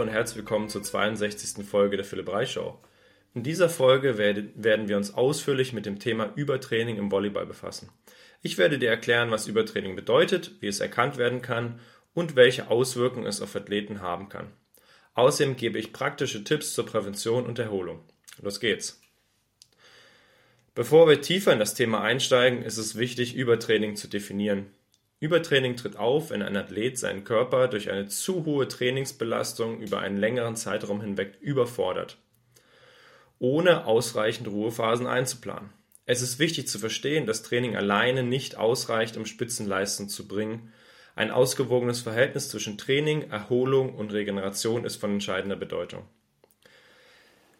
und herzlich willkommen zur 62. Folge der Philipp Reich Show. In dieser Folge werden wir uns ausführlich mit dem Thema Übertraining im Volleyball befassen. Ich werde dir erklären, was Übertraining bedeutet, wie es erkannt werden kann und welche Auswirkungen es auf Athleten haben kann. Außerdem gebe ich praktische Tipps zur Prävention und Erholung. Los geht's! Bevor wir tiefer in das Thema einsteigen, ist es wichtig, Übertraining zu definieren. Übertraining tritt auf, wenn ein Athlet seinen Körper durch eine zu hohe Trainingsbelastung über einen längeren Zeitraum hinweg überfordert, ohne ausreichend Ruhephasen einzuplanen. Es ist wichtig zu verstehen, dass Training alleine nicht ausreicht, um Spitzenleistung zu bringen. Ein ausgewogenes Verhältnis zwischen Training, Erholung und Regeneration ist von entscheidender Bedeutung.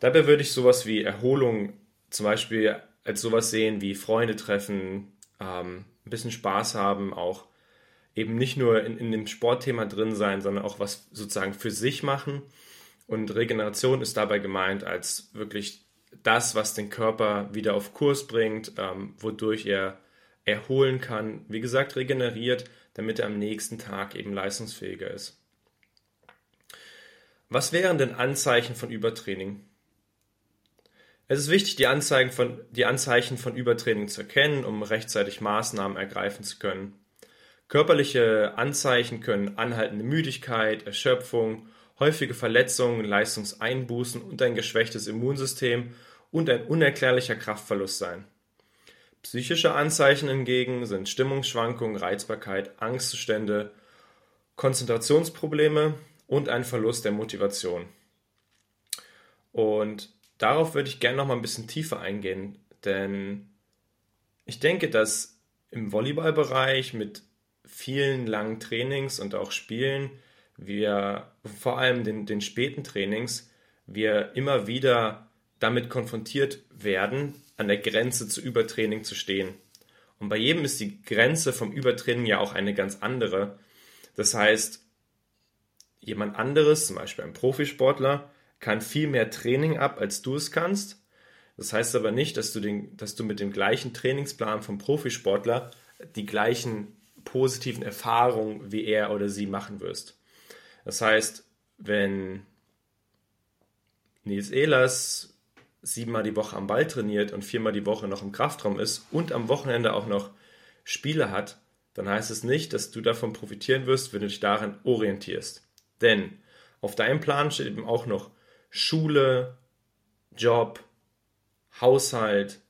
Dabei würde ich sowas wie Erholung zum Beispiel als sowas sehen wie Freunde treffen, ähm, ein bisschen Spaß haben, auch eben nicht nur in, in dem Sportthema drin sein, sondern auch was sozusagen für sich machen. Und Regeneration ist dabei gemeint als wirklich das, was den Körper wieder auf Kurs bringt, ähm, wodurch er erholen kann, wie gesagt, regeneriert, damit er am nächsten Tag eben leistungsfähiger ist. Was wären denn Anzeichen von Übertraining? Es ist wichtig, die, Anzeigen von, die Anzeichen von Übertraining zu erkennen, um rechtzeitig Maßnahmen ergreifen zu können. Körperliche Anzeichen können anhaltende Müdigkeit, Erschöpfung, häufige Verletzungen, Leistungseinbußen und ein geschwächtes Immunsystem und ein unerklärlicher Kraftverlust sein. Psychische Anzeichen hingegen sind Stimmungsschwankungen, Reizbarkeit, Angstzustände, Konzentrationsprobleme und ein Verlust der Motivation. Und darauf würde ich gerne noch mal ein bisschen tiefer eingehen, denn ich denke, dass im Volleyballbereich mit vielen langen Trainings und auch Spielen wir vor allem den, den späten Trainings wir immer wieder damit konfrontiert werden, an der Grenze zu Übertraining zu stehen. Und bei jedem ist die Grenze vom Übertraining ja auch eine ganz andere. Das heißt, jemand anderes, zum Beispiel ein Profisportler, kann viel mehr Training ab, als du es kannst. Das heißt aber nicht, dass du, den, dass du mit dem gleichen Trainingsplan vom Profisportler die gleichen positiven Erfahrungen wie er oder sie machen wirst. Das heißt, wenn Nils Ehlers siebenmal die Woche am Ball trainiert und viermal die Woche noch im Kraftraum ist und am Wochenende auch noch Spiele hat, dann heißt es nicht, dass du davon profitieren wirst, wenn du dich daran orientierst. Denn auf deinem Plan steht eben auch noch Schule, Job, Haushalt,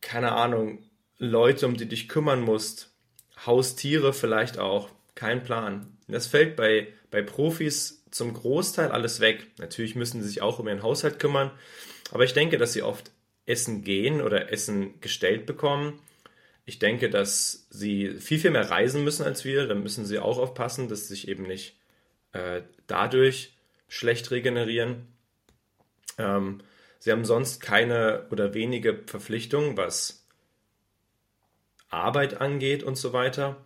keine Ahnung, Leute, um die dich kümmern musst, Haustiere vielleicht auch, kein Plan. Das fällt bei, bei Profis zum Großteil alles weg. Natürlich müssen sie sich auch um ihren Haushalt kümmern, aber ich denke, dass sie oft Essen gehen oder Essen gestellt bekommen. Ich denke, dass sie viel, viel mehr reisen müssen als wir. Da müssen sie auch aufpassen, dass sie sich eben nicht äh, dadurch schlecht regenerieren. Ähm, sie haben sonst keine oder wenige Verpflichtungen, was Arbeit angeht und so weiter.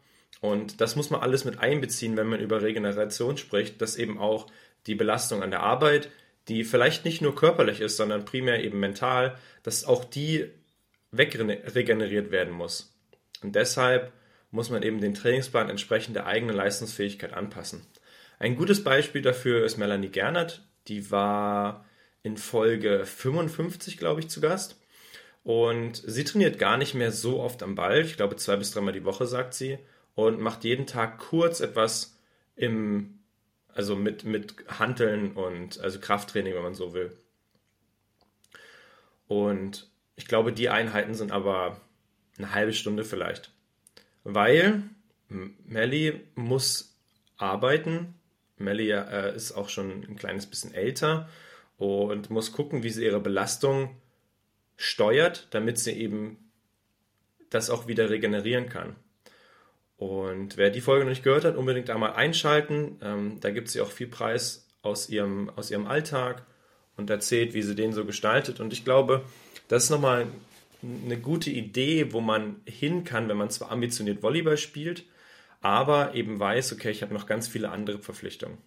Und das muss man alles mit einbeziehen, wenn man über Regeneration spricht, dass eben auch die Belastung an der Arbeit, die vielleicht nicht nur körperlich ist, sondern primär eben mental, dass auch die wegregeneriert werden muss. Und deshalb muss man eben den Trainingsplan entsprechend der eigenen Leistungsfähigkeit anpassen. Ein gutes Beispiel dafür ist Melanie Gernert. Die war in Folge 55, glaube ich, zu Gast. Und sie trainiert gar nicht mehr so oft am Ball. Ich glaube, zwei bis dreimal die Woche, sagt sie. Und macht jeden Tag kurz etwas im, also mit, mit Hanteln und also Krafttraining, wenn man so will. Und ich glaube, die Einheiten sind aber eine halbe Stunde vielleicht. Weil Melly muss arbeiten, Melly äh, ist auch schon ein kleines bisschen älter und muss gucken, wie sie ihre Belastung steuert, damit sie eben das auch wieder regenerieren kann. Und wer die Folge noch nicht gehört hat, unbedingt einmal einschalten. Ähm, da gibt sie auch viel Preis aus ihrem, aus ihrem Alltag und erzählt, wie sie den so gestaltet. Und ich glaube, das ist nochmal eine gute Idee, wo man hin kann, wenn man zwar ambitioniert Volleyball spielt, aber eben weiß, okay, ich habe noch ganz viele andere Verpflichtungen.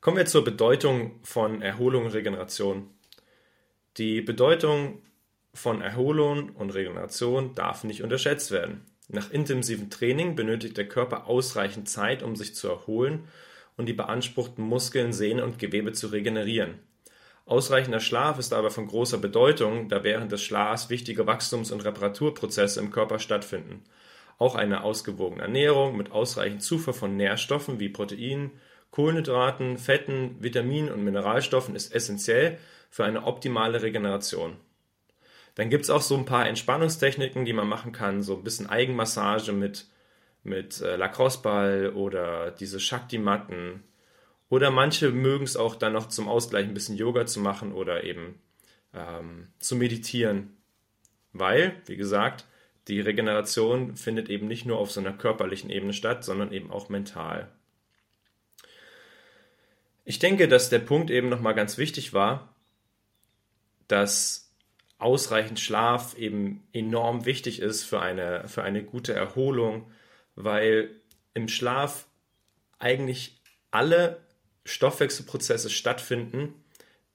Kommen wir zur Bedeutung von Erholung und Regeneration. Die Bedeutung von Erholung und Regeneration darf nicht unterschätzt werden. Nach intensivem Training benötigt der Körper ausreichend Zeit, um sich zu erholen und die beanspruchten Muskeln, Sehnen und Gewebe zu regenerieren. Ausreichender Schlaf ist aber von großer Bedeutung, da während des Schlafs wichtige Wachstums- und Reparaturprozesse im Körper stattfinden. Auch eine ausgewogene Ernährung mit ausreichend Zufuhr von Nährstoffen wie Proteinen, Kohlenhydraten, Fetten, Vitaminen und Mineralstoffen ist essentiell für eine optimale Regeneration. Dann gibt es auch so ein paar Entspannungstechniken, die man machen kann, so ein bisschen Eigenmassage mit, mit äh, Lacrosse-Ball oder diese Shakti-Matten. Oder manche mögen es auch dann noch zum Ausgleich ein bisschen Yoga zu machen oder eben ähm, zu meditieren. Weil, wie gesagt, die Regeneration findet eben nicht nur auf so einer körperlichen Ebene statt, sondern eben auch mental. Ich denke, dass der Punkt eben nochmal ganz wichtig war, dass ausreichend Schlaf eben enorm wichtig ist für eine, für eine gute Erholung, weil im Schlaf eigentlich alle Stoffwechselprozesse stattfinden,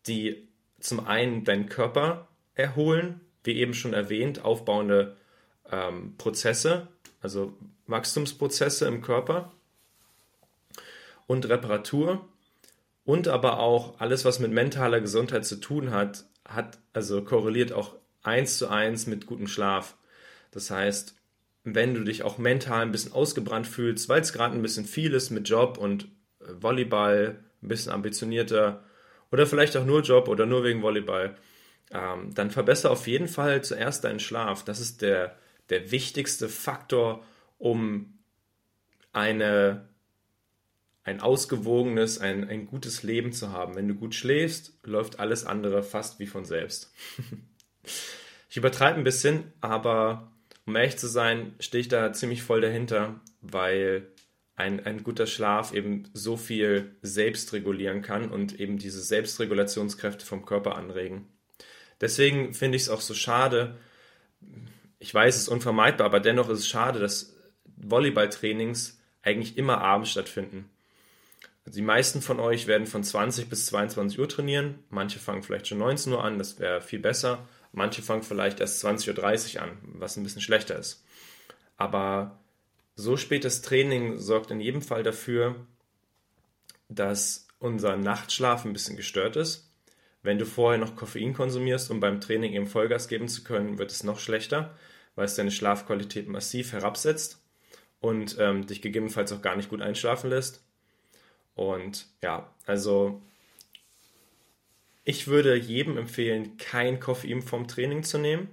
die zum einen deinen Körper erholen, wie eben schon erwähnt, aufbauende ähm, Prozesse, also Wachstumsprozesse im Körper und Reparatur und aber auch alles, was mit mentaler Gesundheit zu tun hat, hat also korreliert auch eins zu eins mit gutem Schlaf. Das heißt, wenn du dich auch mental ein bisschen ausgebrannt fühlst, weil es gerade ein bisschen viel ist mit Job und Volleyball, ein bisschen ambitionierter oder vielleicht auch nur Job oder nur wegen Volleyball, ähm, dann verbessere auf jeden Fall zuerst deinen Schlaf. Das ist der, der wichtigste Faktor, um eine ein ausgewogenes, ein, ein gutes Leben zu haben. Wenn du gut schläfst, läuft alles andere fast wie von selbst. ich übertreibe ein bisschen, aber um ehrlich zu sein, stehe ich da ziemlich voll dahinter, weil ein, ein guter Schlaf eben so viel selbst regulieren kann und eben diese Selbstregulationskräfte vom Körper anregen. Deswegen finde ich es auch so schade, ich weiß, es ist unvermeidbar, aber dennoch ist es schade, dass Volleyballtrainings eigentlich immer abends stattfinden. Also die meisten von euch werden von 20 bis 22 Uhr trainieren. Manche fangen vielleicht schon 19 Uhr an, das wäre viel besser. Manche fangen vielleicht erst 20.30 Uhr an, was ein bisschen schlechter ist. Aber so spätes Training sorgt in jedem Fall dafür, dass unser Nachtschlaf ein bisschen gestört ist. Wenn du vorher noch Koffein konsumierst, um beim Training eben Vollgas geben zu können, wird es noch schlechter, weil es deine Schlafqualität massiv herabsetzt und ähm, dich gegebenenfalls auch gar nicht gut einschlafen lässt. Und ja, also ich würde jedem empfehlen, kein Koffein vom Training zu nehmen.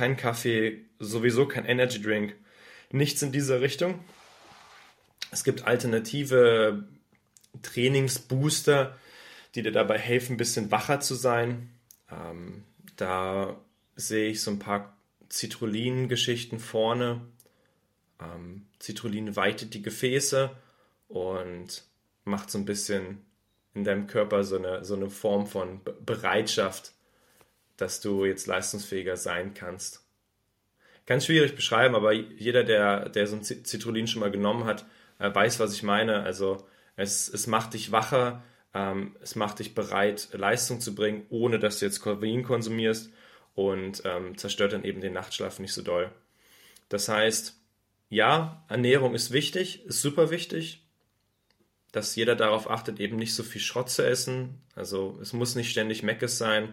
Kein Kaffee, sowieso kein Energy Drink. Nichts in dieser Richtung. Es gibt alternative Trainingsbooster, die dir dabei helfen, ein bisschen wacher zu sein. Ähm, da sehe ich so ein paar Citrullin-Geschichten vorne. Ähm, Citrullin weitet die Gefäße und macht so ein bisschen in deinem Körper so eine, so eine Form von Bereitschaft, dass du jetzt leistungsfähiger sein kannst. Ganz schwierig beschreiben, aber jeder, der, der so ein Citrullin schon mal genommen hat, äh, weiß, was ich meine. Also es, es macht dich wacher, ähm, es macht dich bereit, Leistung zu bringen, ohne dass du jetzt Koffein konsumierst und ähm, zerstört dann eben den Nachtschlaf nicht so doll. Das heißt, ja, Ernährung ist wichtig, ist super wichtig, dass jeder darauf achtet, eben nicht so viel Schrott zu essen. Also es muss nicht ständig Mc's sein,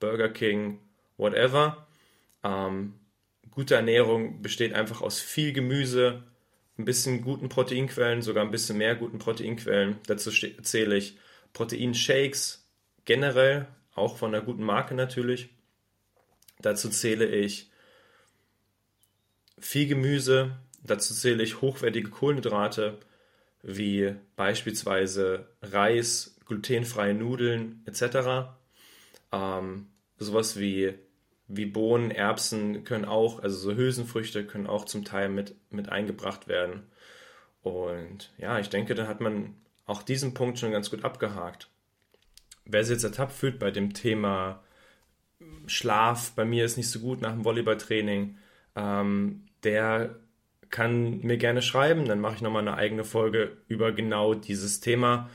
Burger King, whatever. Ähm, gute Ernährung besteht einfach aus viel Gemüse, ein bisschen guten Proteinquellen, sogar ein bisschen mehr guten Proteinquellen. Dazu zähle ich Proteinshakes generell, auch von einer guten Marke natürlich. Dazu zähle ich viel Gemüse, dazu zähle ich hochwertige Kohlenhydrate, wie beispielsweise Reis, glutenfreie Nudeln etc. Ähm, sowas wie, wie Bohnen, Erbsen können auch, also so Hülsenfrüchte können auch zum Teil mit, mit eingebracht werden. Und ja, ich denke, da hat man auch diesen Punkt schon ganz gut abgehakt. Wer sich jetzt ertappt fühlt bei dem Thema Schlaf, bei mir ist nicht so gut nach dem Volleyballtraining, ähm, der kann mir gerne schreiben, dann mache ich nochmal eine eigene Folge über genau dieses Thema,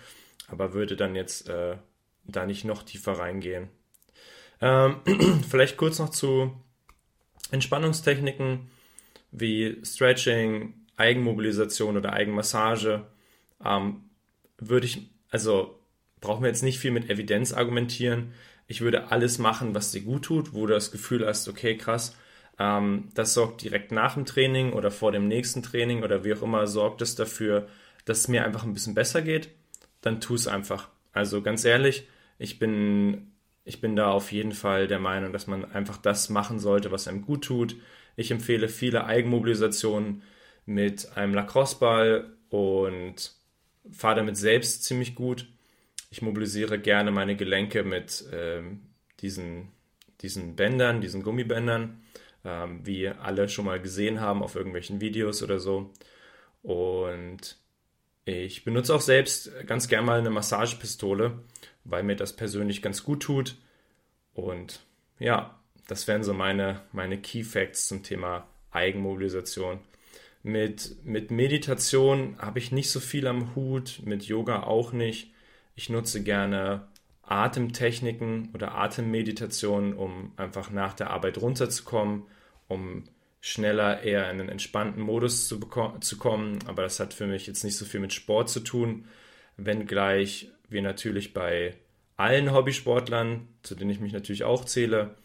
aber würde dann jetzt äh, da nicht noch tiefer reingehen. Ähm, vielleicht kurz noch zu Entspannungstechniken wie Stretching, Eigenmobilisation oder Eigenmassage ähm, würde ich, also brauchen wir jetzt nicht viel mit Evidenz argumentieren. Ich würde alles machen, was dir gut tut, wo du das Gefühl hast, okay, krass, ähm, das sorgt direkt nach dem Training oder vor dem nächsten Training oder wie auch immer, sorgt es dafür, dass es mir einfach ein bisschen besser geht, dann tu es einfach. Also ganz ehrlich, ich bin, ich bin da auf jeden Fall der Meinung, dass man einfach das machen sollte, was einem gut tut. Ich empfehle viele Eigenmobilisationen mit einem Lacrosse-Ball und fahre damit selbst ziemlich gut. Ich mobilisiere gerne meine Gelenke mit ähm, diesen, diesen Bändern, diesen Gummibändern, ähm, wie alle schon mal gesehen haben auf irgendwelchen Videos oder so. Und ich benutze auch selbst ganz gerne mal eine Massagepistole, weil mir das persönlich ganz gut tut. Und ja, das wären so meine, meine Key Facts zum Thema Eigenmobilisation. Mit, mit Meditation habe ich nicht so viel am Hut, mit Yoga auch nicht. Ich nutze gerne Atemtechniken oder Atemmeditationen, um einfach nach der Arbeit runterzukommen, um schneller eher in einen entspannten Modus zu, zu kommen. Aber das hat für mich jetzt nicht so viel mit Sport zu tun, wenngleich wir natürlich bei allen Hobbysportlern, zu denen ich mich natürlich auch zähle,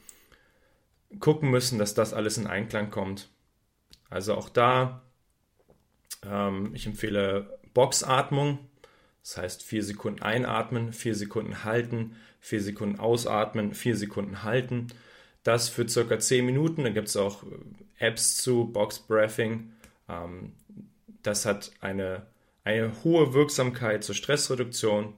gucken müssen, dass das alles in Einklang kommt. Also auch da, ähm, ich empfehle Boxatmung, das heißt vier Sekunden einatmen, vier Sekunden halten, vier Sekunden ausatmen, vier Sekunden halten. Das für circa 10 Minuten. Da gibt es auch äh, Apps zu, Box Breathing. Ähm, das hat eine, eine hohe Wirksamkeit zur Stressreduktion.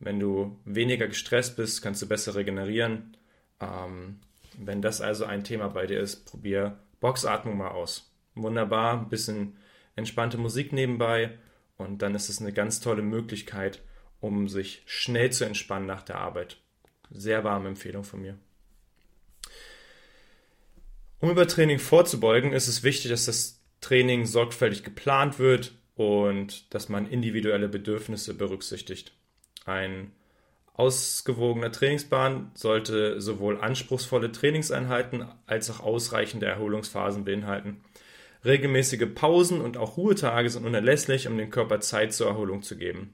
Wenn du weniger gestresst bist, kannst du besser regenerieren. Ähm, wenn das also ein Thema bei dir ist, probier Boxatmung mal aus. Wunderbar, ein bisschen entspannte Musik nebenbei und dann ist es eine ganz tolle Möglichkeit, um sich schnell zu entspannen nach der Arbeit. Sehr warme Empfehlung von mir. Um Übertraining vorzubeugen, ist es wichtig, dass das Training sorgfältig geplant wird und dass man individuelle Bedürfnisse berücksichtigt. Ein ausgewogener Trainingsplan sollte sowohl anspruchsvolle Trainingseinheiten als auch ausreichende Erholungsphasen beinhalten. Regelmäßige Pausen und auch Ruhetage sind unerlässlich, um dem Körper Zeit zur Erholung zu geben.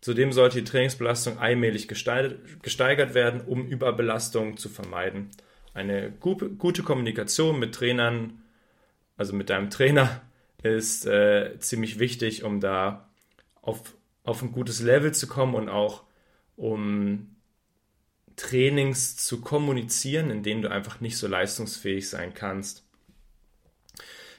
Zudem sollte die Trainingsbelastung allmählich gesteigert werden, um Überbelastung zu vermeiden eine gute Kommunikation mit Trainern, also mit deinem Trainer, ist äh, ziemlich wichtig, um da auf, auf ein gutes Level zu kommen und auch um Trainings zu kommunizieren, in denen du einfach nicht so leistungsfähig sein kannst.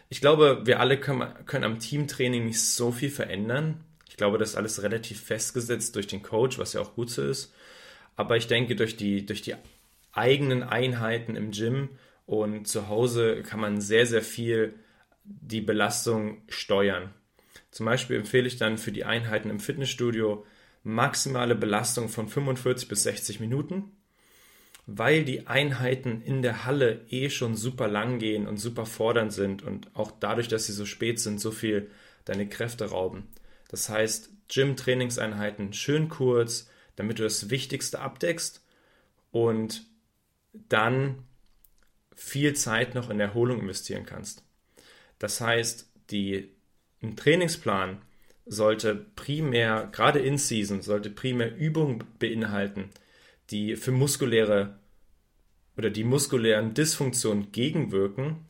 Ich glaube, wir alle können, können am Teamtraining nicht so viel verändern. Ich glaube, das ist alles relativ festgesetzt durch den Coach, was ja auch gut so ist. Aber ich denke, durch die, durch die eigenen Einheiten im Gym und zu Hause kann man sehr, sehr viel die Belastung steuern. Zum Beispiel empfehle ich dann für die Einheiten im Fitnessstudio maximale Belastung von 45 bis 60 Minuten, weil die Einheiten in der Halle eh schon super lang gehen und super fordernd sind und auch dadurch, dass sie so spät sind, so viel deine Kräfte rauben. Das heißt, Gym-Trainingseinheiten schön kurz, damit du das Wichtigste abdeckst und dann viel Zeit noch in Erholung investieren kannst. Das heißt, die, ein Trainingsplan sollte primär, gerade in Season, sollte primär Übungen beinhalten, die für muskuläre oder die muskulären Dysfunktionen gegenwirken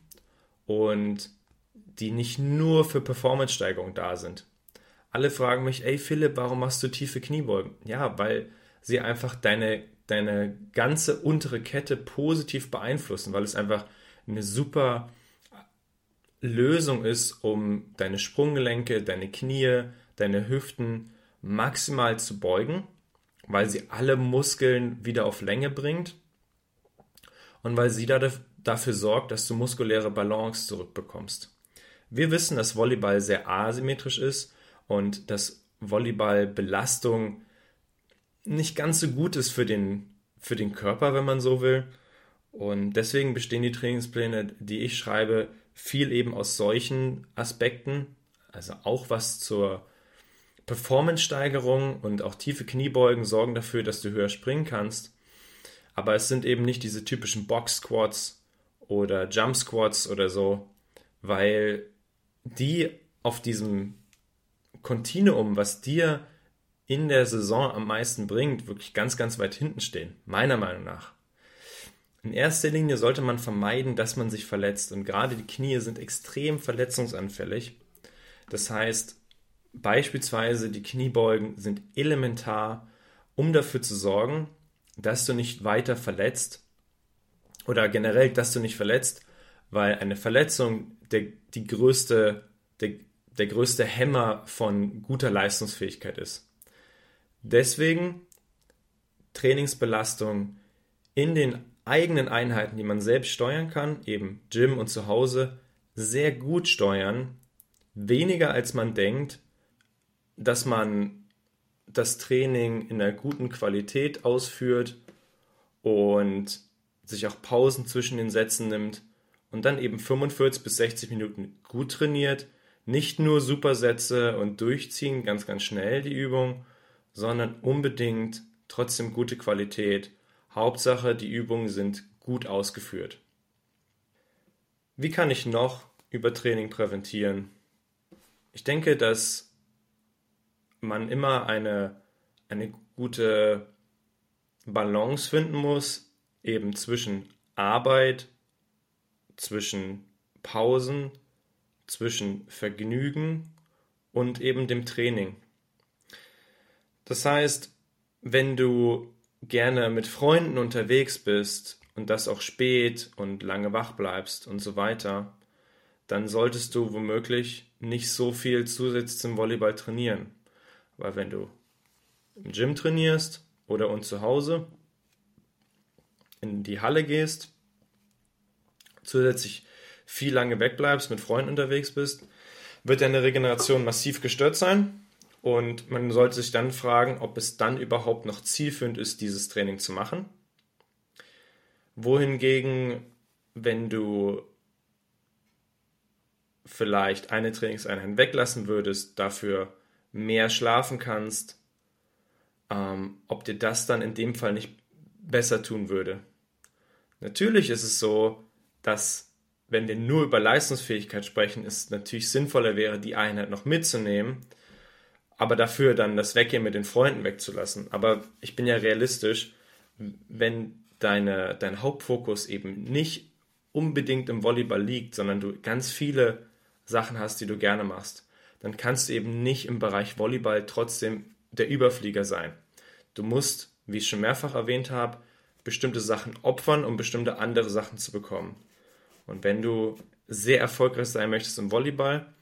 und die nicht nur für Performance-Steigerung da sind. Alle fragen mich, ey Philipp, warum machst du tiefe Kniebeugen? Ja, weil sie einfach deine deine ganze untere Kette positiv beeinflussen, weil es einfach eine super Lösung ist, um deine Sprunggelenke, deine Knie, deine Hüften maximal zu beugen, weil sie alle Muskeln wieder auf Länge bringt und weil sie dafür sorgt, dass du muskuläre Balance zurückbekommst. Wir wissen, dass Volleyball sehr asymmetrisch ist und dass Volleyballbelastung nicht ganz so gut ist für den, für den Körper, wenn man so will. Und deswegen bestehen die Trainingspläne, die ich schreibe, viel eben aus solchen Aspekten, also auch was zur Performance-Steigerung und auch tiefe Kniebeugen sorgen dafür, dass du höher springen kannst. Aber es sind eben nicht diese typischen Box-Squats oder Jump Squats oder so, weil die auf diesem Kontinuum, was dir in der Saison am meisten bringt, wirklich ganz, ganz weit hinten stehen, meiner Meinung nach. In erster Linie sollte man vermeiden, dass man sich verletzt und gerade die Knie sind extrem verletzungsanfällig. Das heißt, beispielsweise die Kniebeugen sind elementar, um dafür zu sorgen, dass du nicht weiter verletzt oder generell, dass du nicht verletzt, weil eine Verletzung der, die größte, der, der größte Hämmer von guter Leistungsfähigkeit ist. Deswegen Trainingsbelastung in den eigenen Einheiten, die man selbst steuern kann, eben Gym und zu Hause, sehr gut steuern, weniger als man denkt, dass man das Training in einer guten Qualität ausführt und sich auch Pausen zwischen den Sätzen nimmt und dann eben 45 bis 60 Minuten gut trainiert, nicht nur Supersätze und durchziehen, ganz, ganz schnell die Übung, sondern unbedingt trotzdem gute Qualität. Hauptsache, die Übungen sind gut ausgeführt. Wie kann ich noch Übertraining präventieren? Ich denke, dass man immer eine, eine gute Balance finden muss, eben zwischen Arbeit, zwischen Pausen, zwischen Vergnügen und eben dem Training. Das heißt, wenn du gerne mit Freunden unterwegs bist und das auch spät und lange wach bleibst und so weiter, dann solltest du womöglich nicht so viel zusätzlich zum Volleyball trainieren. Weil wenn du im Gym trainierst oder und zu Hause in die Halle gehst, zusätzlich viel lange wegbleibst, mit Freunden unterwegs bist, wird deine Regeneration massiv gestört sein. Und man sollte sich dann fragen, ob es dann überhaupt noch zielführend ist, dieses Training zu machen. Wohingegen, wenn du vielleicht eine Trainingseinheit weglassen würdest, dafür mehr schlafen kannst, ähm, ob dir das dann in dem Fall nicht besser tun würde. Natürlich ist es so, dass wenn wir nur über Leistungsfähigkeit sprechen, es natürlich sinnvoller wäre, die Einheit noch mitzunehmen, aber dafür dann das Weggehen mit den Freunden wegzulassen. Aber ich bin ja realistisch, wenn deine, dein Hauptfokus eben nicht unbedingt im Volleyball liegt, sondern du ganz viele Sachen hast, die du gerne machst, dann kannst du eben nicht im Bereich Volleyball trotzdem der Überflieger sein. Du musst, wie ich schon mehrfach erwähnt habe, bestimmte Sachen opfern, um bestimmte andere Sachen zu bekommen. Und wenn du sehr erfolgreich sein möchtest im Volleyball,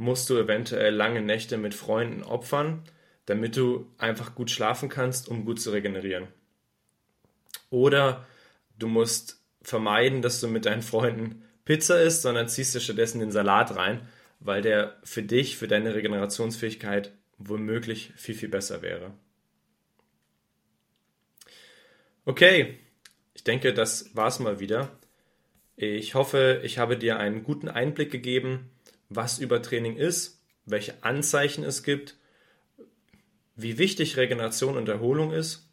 musst du eventuell lange Nächte mit Freunden opfern, damit du einfach gut schlafen kannst, um gut zu regenerieren. Oder du musst vermeiden, dass du mit deinen Freunden Pizza isst, sondern ziehst dir stattdessen den Salat rein, weil der für dich, für deine Regenerationsfähigkeit womöglich viel, viel besser wäre. Okay, ich denke, das war's mal wieder. Ich hoffe, ich habe dir einen guten Einblick gegeben, was Übertraining ist, welche Anzeichen es gibt, wie wichtig Regeneration und Erholung ist,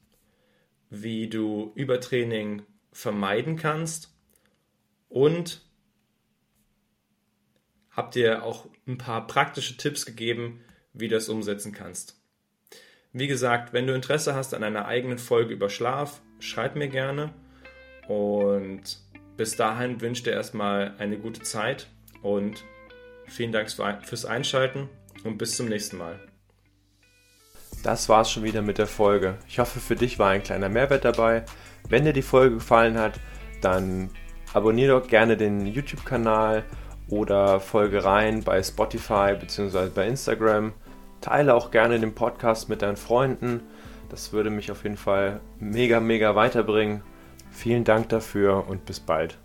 wie du Übertraining vermeiden kannst und habe dir auch ein paar praktische Tipps gegeben, wie du das umsetzen kannst. Wie gesagt, wenn du Interesse hast an einer eigenen Folge über Schlaf, schreib mir gerne. Und bis dahin wünsche dir erstmal eine gute Zeit und vielen Dank fürs Einschalten und bis zum nächsten Mal. Das war's schon wieder mit der Folge. Ich hoffe, für dich war ein kleiner Mehrwert dabei. Wenn dir die Folge gefallen hat, dann abonniere doch gerne den YouTube-Kanal oder folge rein bei Spotify bzw. bei Instagram. Teile auch gerne den Podcast mit deinen Freunden. Das würde mich auf jeden Fall mega, mega weiterbringen. Vielen Dank dafür und bis bald.